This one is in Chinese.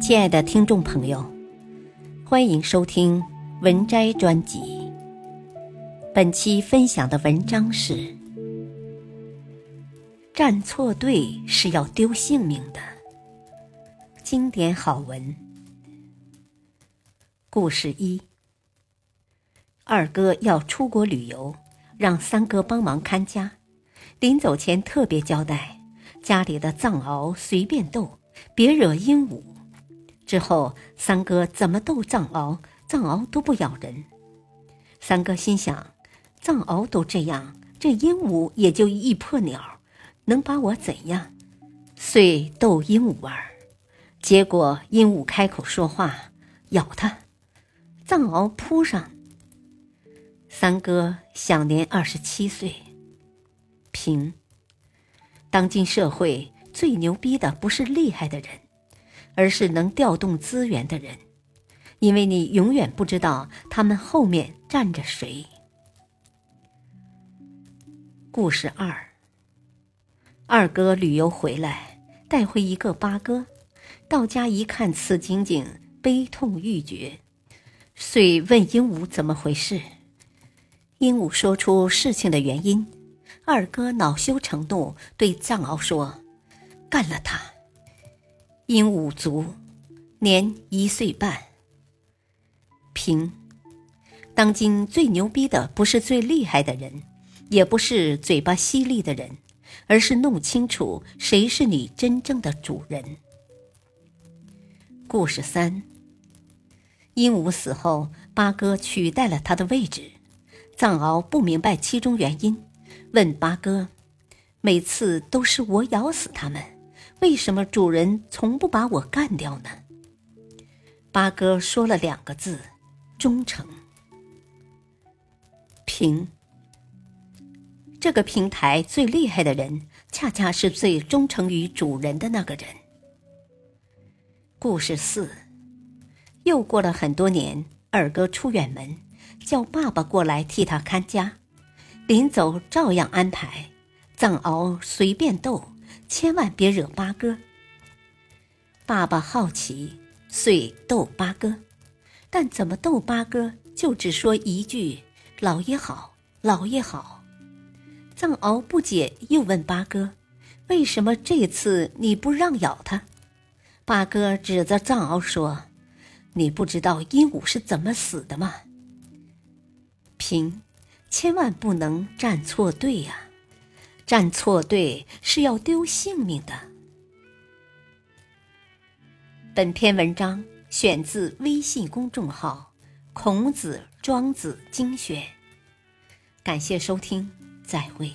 亲爱的听众朋友，欢迎收听文摘专辑。本期分享的文章是：站错队是要丢性命的。经典好文。故事一：二哥要出国旅游，让三哥帮忙看家。临走前特别交代，家里的藏獒随便逗，别惹鹦鹉。之后，三哥怎么逗藏獒，藏獒都不咬人。三哥心想，藏獒都这样，这鹦鹉也就一破鸟，能把我怎样？遂逗鹦鹉玩。结果鹦鹉开口说话，咬他，藏獒扑上。三哥享年二十七岁。平。当今社会最牛逼的不是厉害的人，而是能调动资源的人，因为你永远不知道他们后面站着谁。故事二。二哥旅游回来，带回一个八哥，到家一看此情景，悲痛欲绝，遂问鹦鹉怎么回事。鹦鹉说出事情的原因。二哥恼羞成怒，对藏獒说：“干了他！”鹦鹉族，年一岁半。平，当今最牛逼的不是最厉害的人，也不是嘴巴犀利的人，而是弄清楚谁是你真正的主人。故事三。鹦鹉死后，八哥取代了他的位置，藏獒不明白其中原因。问八哥：“每次都是我咬死他们，为什么主人从不把我干掉呢？”八哥说了两个字：“忠诚。”平。这个平台最厉害的人，恰恰是最忠诚于主人的那个人。故事四。又过了很多年，二哥出远门，叫爸爸过来替他看家。临走照样安排，藏獒随便逗，千万别惹八哥。爸爸好奇，遂逗八哥，但怎么逗八哥，就只说一句“老爷好，老爷好”。藏獒不解，又问八哥：“为什么这次你不让咬它？”八哥指着藏獒说：“你不知道鹦鹉是怎么死的吗？”平。千万不能站错队呀！站错队是要丢性命的。本篇文章选自微信公众号《孔子庄子精选》，感谢收听，再会。